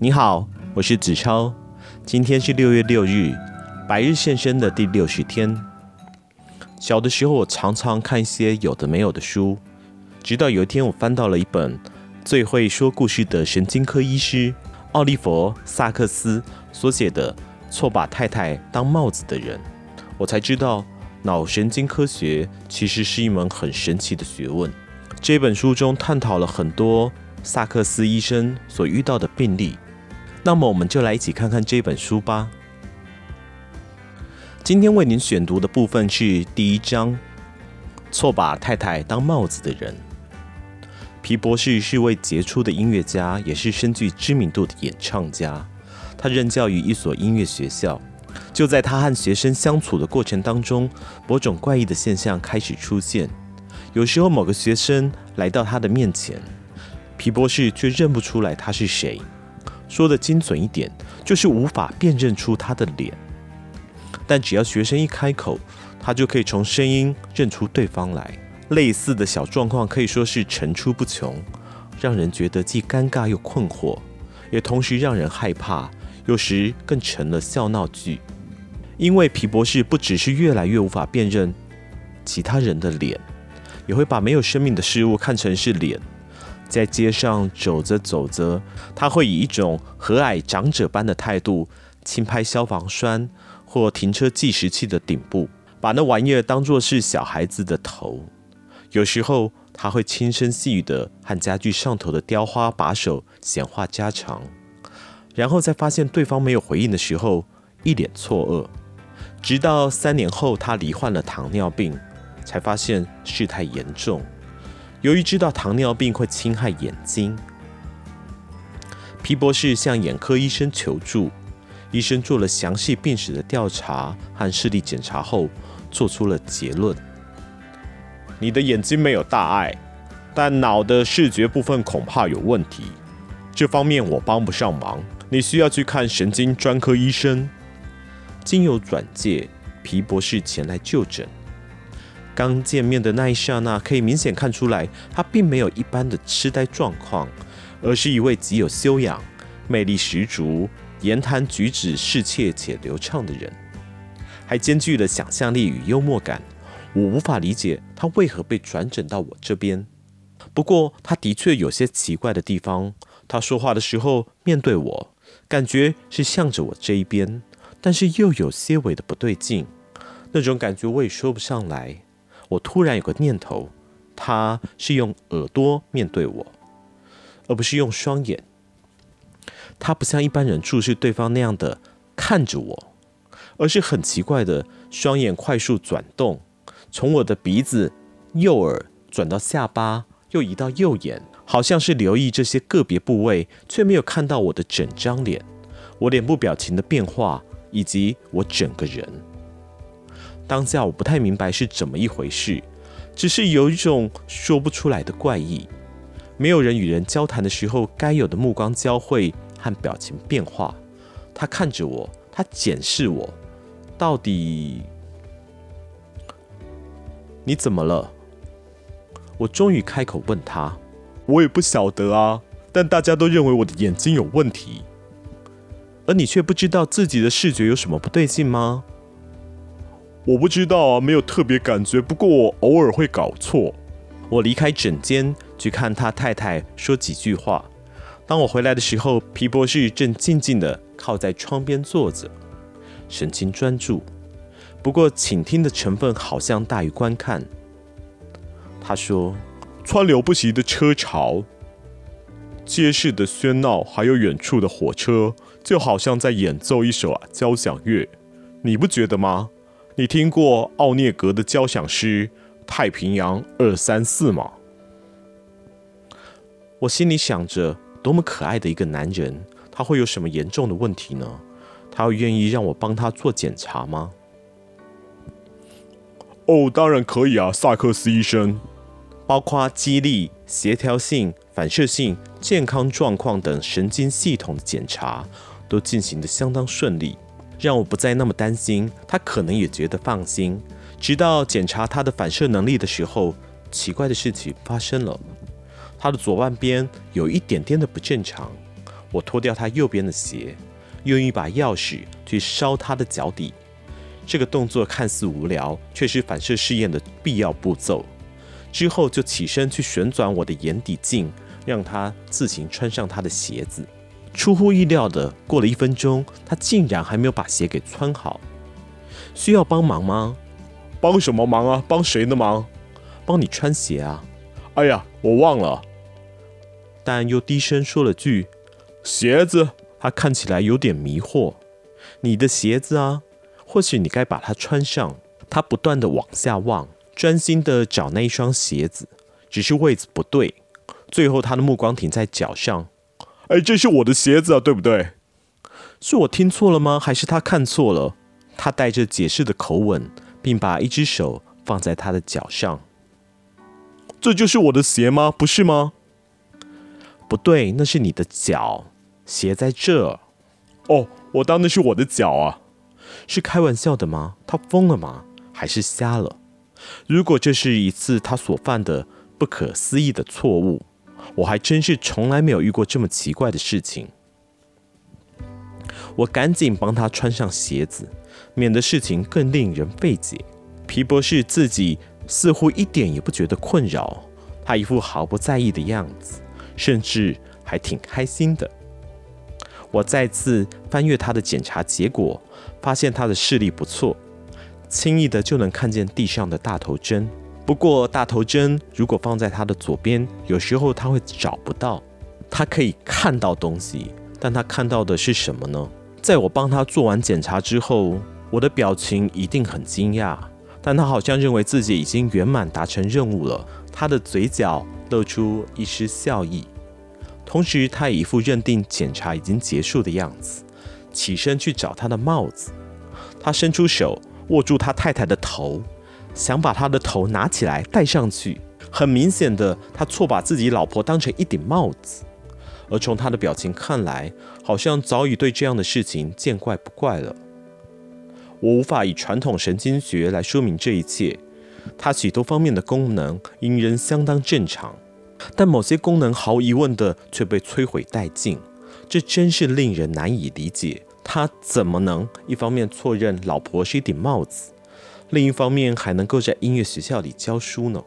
你好，我是子超。今天是六月六日，百日献身的第六十天。小的时候，我常常看一些有的没有的书，直到有一天，我翻到了一本最会说故事的神经科医师奥利弗·萨克斯所写的《错把太太当帽子的人》，我才知道脑神经科学其实是一门很神奇的学问。这本书中探讨了很多萨克斯医生所遇到的病例。那么我们就来一起看看这本书吧。今天为您选读的部分是第一章：错把太太当帽子的人。皮博士是位杰出的音乐家，也是深具知名度的演唱家。他任教于一所音乐学校。就在他和学生相处的过程当中，某种怪异的现象开始出现。有时候，某个学生来到他的面前，皮博士却认不出来他是谁。说得精准一点，就是无法辨认出他的脸。但只要学生一开口，他就可以从声音认出对方来。类似的小状况可以说是层出不穷，让人觉得既尴尬又困惑，也同时让人害怕，有时更成了笑闹剧。因为皮博士不只是越来越无法辨认其他人的脸，也会把没有生命的事物看成是脸。在街上走着走着，他会以一种和蔼长者般的态度轻拍消防栓或停车计时器的顶部，把那玩意儿当作是小孩子的头。有时候他会轻声细语地和家具上头的雕花把手闲话家常，然后在发现对方没有回应的时候，一脸错愕。直到三年后，他罹患了糖尿病，才发现事态严重。由于知道糖尿病会侵害眼睛，皮博士向眼科医生求助。医生做了详细病史的调查和视力检查后，做出了结论：你的眼睛没有大碍，但脑的视觉部分恐怕有问题。这方面我帮不上忙，你需要去看神经专科医生。经由转介，皮博士前来就诊。刚见面的那一刹那，可以明显看出来，他并没有一般的痴呆状况，而是一位极有修养、魅力十足、言谈举止适切且流畅的人，还兼具了想象力与幽默感。我无法理解他为何被转诊到我这边。不过，他的确有些奇怪的地方。他说话的时候面对我，感觉是向着我这一边，但是又有些微的不对劲。那种感觉我也说不上来。我突然有个念头，他是用耳朵面对我，而不是用双眼。他不像一般人注视对方那样的看着我，而是很奇怪的双眼快速转动，从我的鼻子、右耳转到下巴，又移到右眼，好像是留意这些个别部位，却没有看到我的整张脸、我脸部表情的变化以及我整个人。当下我不太明白是怎么一回事，只是有一种说不出来的怪异。没有人与人交谈的时候该有的目光交汇和表情变化。他看着我，他检视我，到底你怎么了？我终于开口问他：“我也不晓得啊，但大家都认为我的眼睛有问题，而你却不知道自己的视觉有什么不对劲吗？”我不知道啊，没有特别感觉。不过我偶尔会搞错。我离开诊间去看他太太说几句话。当我回来的时候，皮博士正静静地靠在窗边坐着，神情专注。不过倾听的成分好像大于观看。他说：“川流不息的车潮，街市的喧闹，还有远处的火车，就好像在演奏一首啊交响乐。你不觉得吗？”你听过奥涅格的交响诗《太平洋二三四》吗？我心里想着，多么可爱的一个男人，他会有什么严重的问题呢？他会愿意让我帮他做检查吗？哦，当然可以啊，萨克斯医生。包括肌力、协调性、反射性、健康状况等神经系统的检查，都进行的相当顺利。让我不再那么担心，他可能也觉得放心。直到检查他的反射能力的时候，奇怪的事情发生了，他的左半边有一点点的不正常。我脱掉他右边的鞋，用一把钥匙去烧他的脚底。这个动作看似无聊，却是反射试验的必要步骤。之后就起身去旋转我的眼底镜，让他自行穿上他的鞋子。出乎意料的，过了一分钟，他竟然还没有把鞋给穿好。需要帮忙吗？帮什么忙啊？帮谁的忙？帮你穿鞋啊。哎呀，我忘了。但又低声说了句：“鞋子。”他看起来有点迷惑。你的鞋子啊，或许你该把它穿上。他不断的往下望。专心的找那一双鞋子，只是位置不对。最后，他的目光停在脚上。哎，这是我的鞋子啊，对不对？是我听错了吗？还是他看错了？他带着解释的口吻，并把一只手放在他的脚上。这就是我的鞋吗？不是吗？不对，那是你的脚，鞋在这。哦，我当那是我的脚啊。是开玩笑的吗？他疯了吗？还是瞎了？如果这是一次他所犯的不可思议的错误，我还真是从来没有遇过这么奇怪的事情。我赶紧帮他穿上鞋子，免得事情更令人费解。皮博士自己似乎一点也不觉得困扰，他一副毫不在意的样子，甚至还挺开心的。我再次翻阅他的检查结果，发现他的视力不错。轻易的就能看见地上的大头针，不过大头针如果放在他的左边，有时候他会找不到。他可以看到东西，但他看到的是什么呢？在我帮他做完检查之后，我的表情一定很惊讶，但他好像认为自己已经圆满达成任务了。他的嘴角露出一丝笑意，同时他一副认定检查已经结束的样子，起身去找他的帽子。他伸出手。握住他太太的头，想把他的头拿起来戴上去。很明显的，他错把自己老婆当成一顶帽子。而从他的表情看来，好像早已对这样的事情见怪不怪了。我无法以传统神经学来说明这一切。他许多方面的功能应人相当正常，但某些功能毫无疑问的却被摧毁殆尽。这真是令人难以理解。他怎么能一方面错认老婆是一顶帽子，另一方面还能够在音乐学校里教书呢？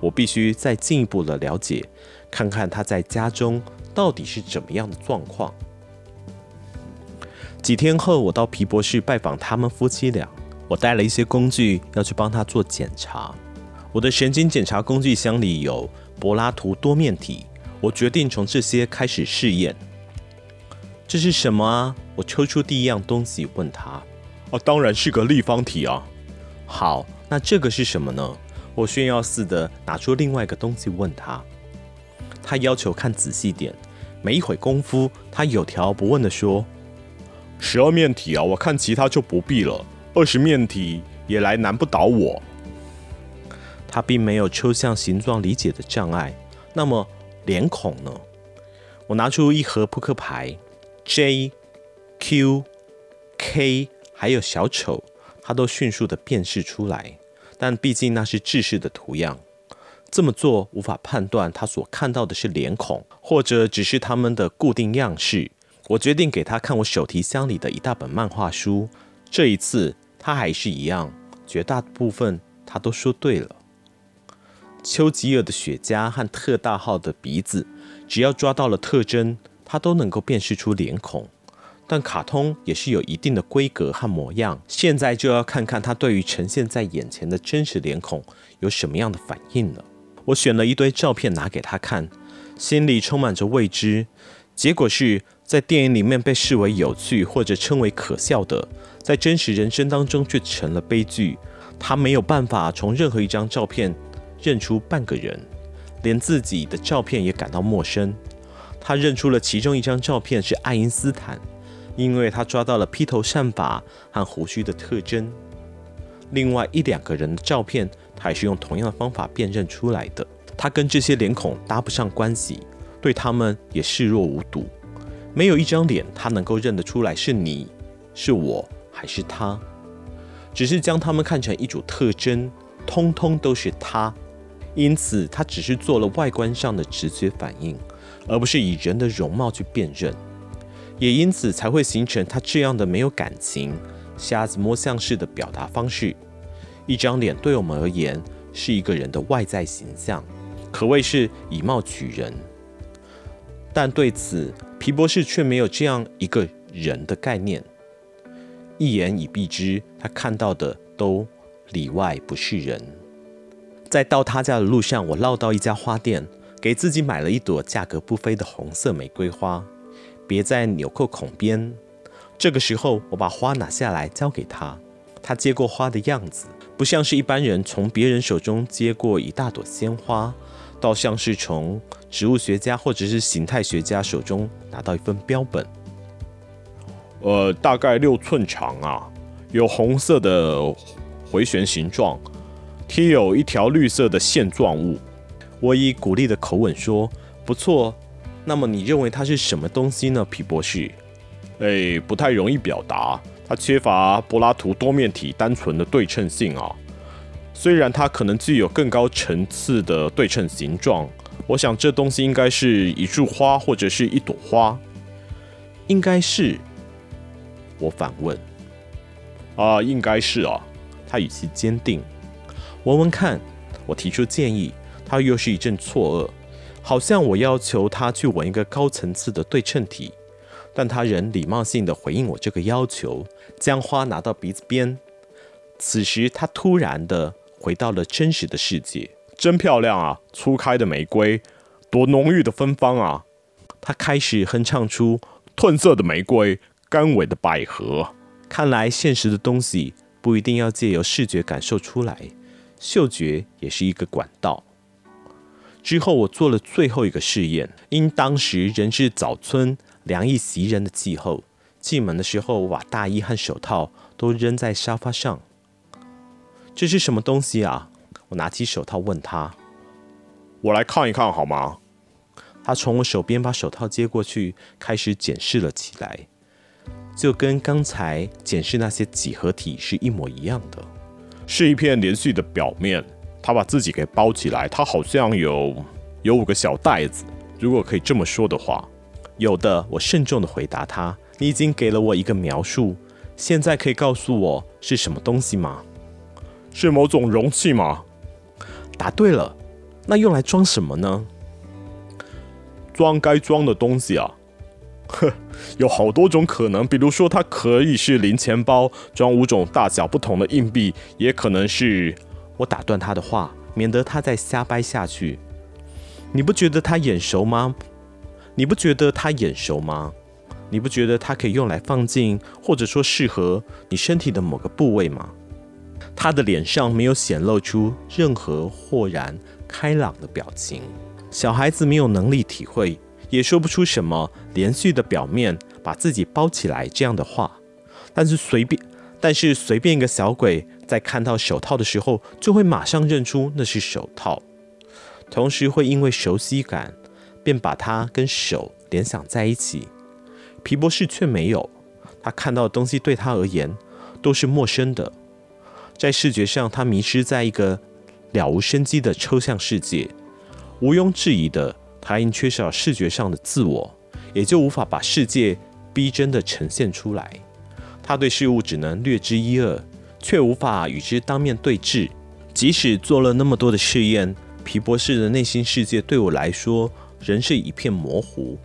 我必须再进一步的了解，看看他在家中到底是怎么样的状况。几天后，我到皮博士拜访他们夫妻俩，我带了一些工具要去帮他做检查。我的神经检查工具箱里有柏拉图多面体，我决定从这些开始试验。这是什么啊？我抽出第一样东西问他。哦，当然是个立方体啊。好，那这个是什么呢？我炫耀似的拿出另外一个东西问他。他要求看仔细点。没一会功夫，他有条不紊地说：“十二面体啊，我看其他就不必了。二十面体也来难不倒我。”他并没有抽象形状理解的障碍。那么脸孔呢？我拿出一盒扑克牌。J、Q、K，还有小丑，他都迅速地辨识出来。但毕竟那是制式的图样，这么做无法判断他所看到的是脸孔，或者只是他们的固定样式。我决定给他看我手提箱里的一大本漫画书。这一次他还是一样，绝大部分他都说对了。丘吉尔的雪茄和特大号的鼻子，只要抓到了特征。他都能够辨识出脸孔，但卡通也是有一定的规格和模样。现在就要看看他对于呈现在眼前的真实脸孔有什么样的反应了。我选了一堆照片拿给他看，心里充满着未知。结果是在电影里面被视为有趣或者称为可笑的，在真实人生当中却成了悲剧。他没有办法从任何一张照片认出半个人，连自己的照片也感到陌生。他认出了其中一张照片是爱因斯坦，因为他抓到了披头散发和胡须的特征。另外一两个人的照片，他也是用同样的方法辨认出来的。他跟这些脸孔搭不上关系，对他们也视若无睹。没有一张脸他能够认得出来是你、是我还是他，只是将他们看成一组特征，通通都是他。因此，他只是做了外观上的直觉反应。而不是以人的容貌去辨认，也因此才会形成他这样的没有感情、瞎子摸象式的表达方式。一张脸对我们而言是一个人的外在形象，可谓是以貌取人。但对此，皮博士却没有这样一个人的概念。一言以蔽之，他看到的都里外不是人。在到他家的路上，我绕到一家花店，给自己买了一朵价格不菲的红色玫瑰花，别在纽扣孔边。这个时候，我把花拿下来交给他。他接过花的样子，不像是一般人从别人手中接过一大朵鲜花，倒像是从植物学家或者是形态学家手中拿到一份标本。呃，大概六寸长啊，有红色的回旋形状，贴有一条绿色的线状物。我以鼓励的口吻说：“不错，那么你认为它是什么东西呢，皮博士？”哎，不太容易表达，它缺乏柏拉图多面体单纯的对称性啊。虽然它可能具有更高层次的对称形状，我想这东西应该是一束花或者是一朵花，应该是。我反问：“啊，应该是啊。”他语气坚定。闻闻看，我提出建议，他又是一阵错愕，好像我要求他去纹一个高层次的对称体，但他仍礼貌性的回应我这个要求，将花拿到鼻子边。此时，他突然的回到了真实的世界，真漂亮啊！初开的玫瑰，多浓郁的芬芳啊！他开始哼唱出褪色的玫瑰。干萎的百合，看来现实的东西不一定要借由视觉感受出来，嗅觉也是一个管道。之后我做了最后一个试验，因当时仍是早春凉意袭人的气候，进门的时候我把大衣和手套都扔在沙发上。这是什么东西啊？我拿起手套问他：“我来看一看好吗？”他从我手边把手套接过去，开始检视了起来。就跟刚才检视那些几何体是一模一样的，是一片连续的表面。他把自己给包起来，他好像有有五个小袋子，如果可以这么说的话。有的，我慎重地回答他。你已经给了我一个描述，现在可以告诉我是什么东西吗？是某种容器吗？答对了。那用来装什么呢？装该装的东西啊。呵，有好多种可能，比如说它可以是零钱包，装五种大小不同的硬币，也可能是……我打断他的话，免得他再瞎掰下去。你不觉得他眼熟吗？你不觉得他眼熟吗？你不觉得它可以用来放进，或者说适合你身体的某个部位吗？他的脸上没有显露出任何豁然开朗的表情。小孩子没有能力体会。也说不出什么连续的表面把自己包起来这样的话，但是随便，但是随便一个小鬼在看到手套的时候，就会马上认出那是手套，同时会因为熟悉感，便把它跟手联想在一起。皮博士却没有，他看到的东西对他而言都是陌生的，在视觉上，他迷失在一个了无生机的抽象世界，毋庸置疑的。他因缺少视觉上的自我，也就无法把世界逼真的呈现出来。他对事物只能略知一二，却无法与之当面对质。即使做了那么多的试验，皮博士的内心世界对我来说仍是一片模糊。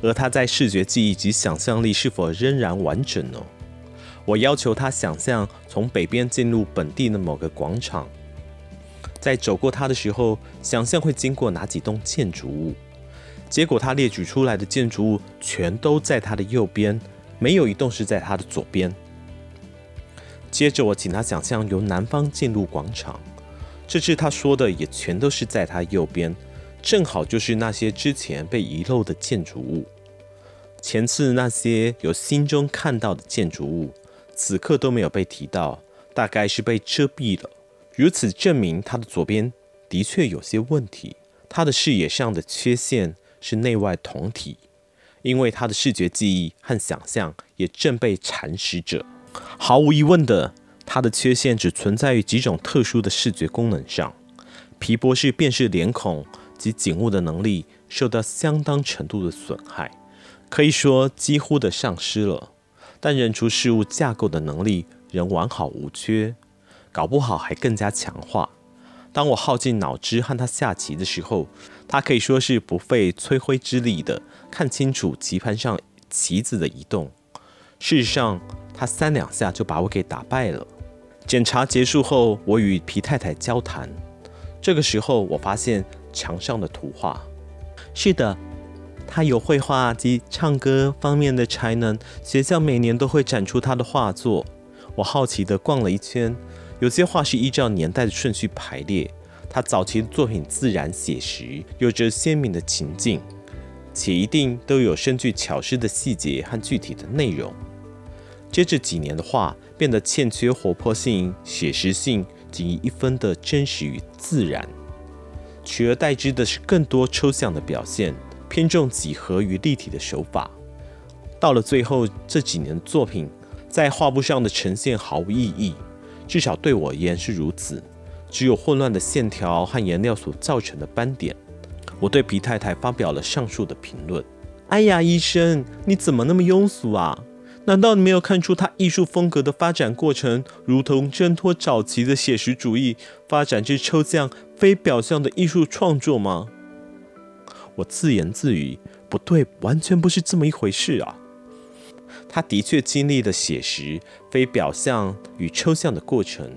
而他在视觉记忆及想象力是否仍然完整呢？我要求他想象从北边进入本地的某个广场。在走过它的时候，想象会经过哪几栋建筑物？结果他列举出来的建筑物全都在他的右边，没有一栋是在他的左边。接着我请他想象由南方进入广场，这次他说的也全都是在他右边，正好就是那些之前被遗漏的建筑物。前次那些由心中看到的建筑物，此刻都没有被提到，大概是被遮蔽了。如此证明他的左边的确有些问题，他的视野上的缺陷是内外同体，因为他的视觉记忆和想象也正被蚕食着。毫无疑问的，他的缺陷只存在于几种特殊的视觉功能上。皮博士辨识脸孔及景物的能力受到相当程度的损害，可以说几乎的丧失了。但认出事物架构的能力仍完好无缺，搞不好还更加强化。当我耗尽脑汁和他下棋的时候，他可以说是不费吹灰之力的看清楚棋盘上棋子的移动。事实上，他三两下就把我给打败了。检查结束后，我与皮太太交谈。这个时候，我发现墙上的图画。是的，他有绘画及唱歌方面的才能，学校每年都会展出他的画作。我好奇地逛了一圈，有些画是依照年代的顺序排列。他早期的作品自然写实，有着鲜明的情境，且一定都有深具巧思的细节和具体的内容。接着几年的画变得欠缺活泼性、写实性。仅以一分的真实与自然，取而代之的是更多抽象的表现，偏重几何与立体的手法。到了最后，这几年作品在画布上的呈现毫无意义，至少对我而言是如此。只有混乱的线条和颜料所造成的斑点。我对皮太太发表了上述的评论。哎呀，医生，你怎么那么庸俗啊？难道你没有看出他艺术风格的发展过程，如同挣脱早期的写实主义，发展至抽象非表象的艺术创作吗？我自言自语：不对，完全不是这么一回事啊！他的确经历了写实、非表象与抽象的过程，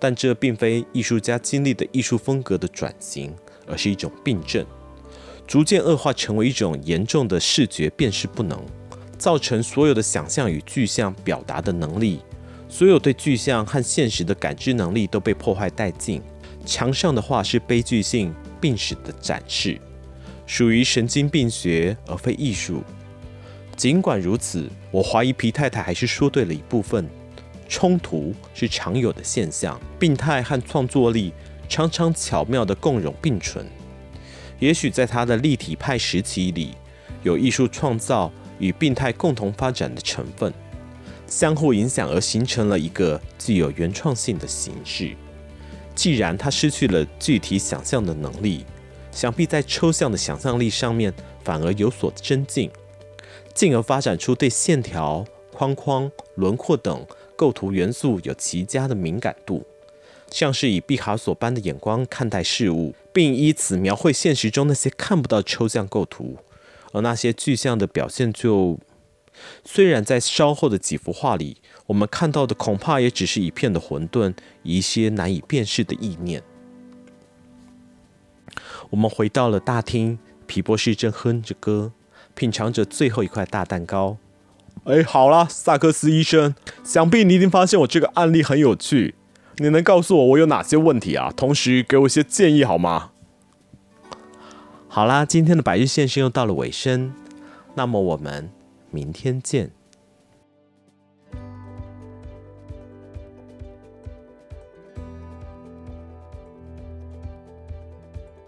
但这并非艺术家经历的艺术风格的转型，而是一种病症，逐渐恶化成为一种严重的视觉辨识不能。造成所有的想象与具象表达的能力，所有对具象和现实的感知能力都被破坏殆尽。墙上的画是悲剧性病史的展示，属于神经病学而非艺术。尽管如此，我怀疑皮太太还是说对了一部分。冲突是常有的现象，病态和创作力常常巧妙地共融并存。也许在他的立体派时期里，有艺术创造。与病态共同发展的成分，相互影响而形成了一个具有原创性的形式。既然他失去了具体想象的能力，想必在抽象的想象力上面反而有所增进，进而发展出对线条、框框、轮廓等构图元素有极佳的敏感度，像是以毕卡索般的眼光看待事物，并以此描绘现实中那些看不到抽象构图。而那些具象的表现就，虽然在稍后的几幅画里，我们看到的恐怕也只是一片的混沌，一些难以辨识的意念。我们回到了大厅，皮博士正哼着歌，品尝着最后一块大蛋糕。哎，好了，萨克斯医生，想必你已经发现我这个案例很有趣。你能告诉我我有哪些问题啊？同时给我一些建议好吗？好啦，今天的百日线声又到了尾声，那么我们明天见。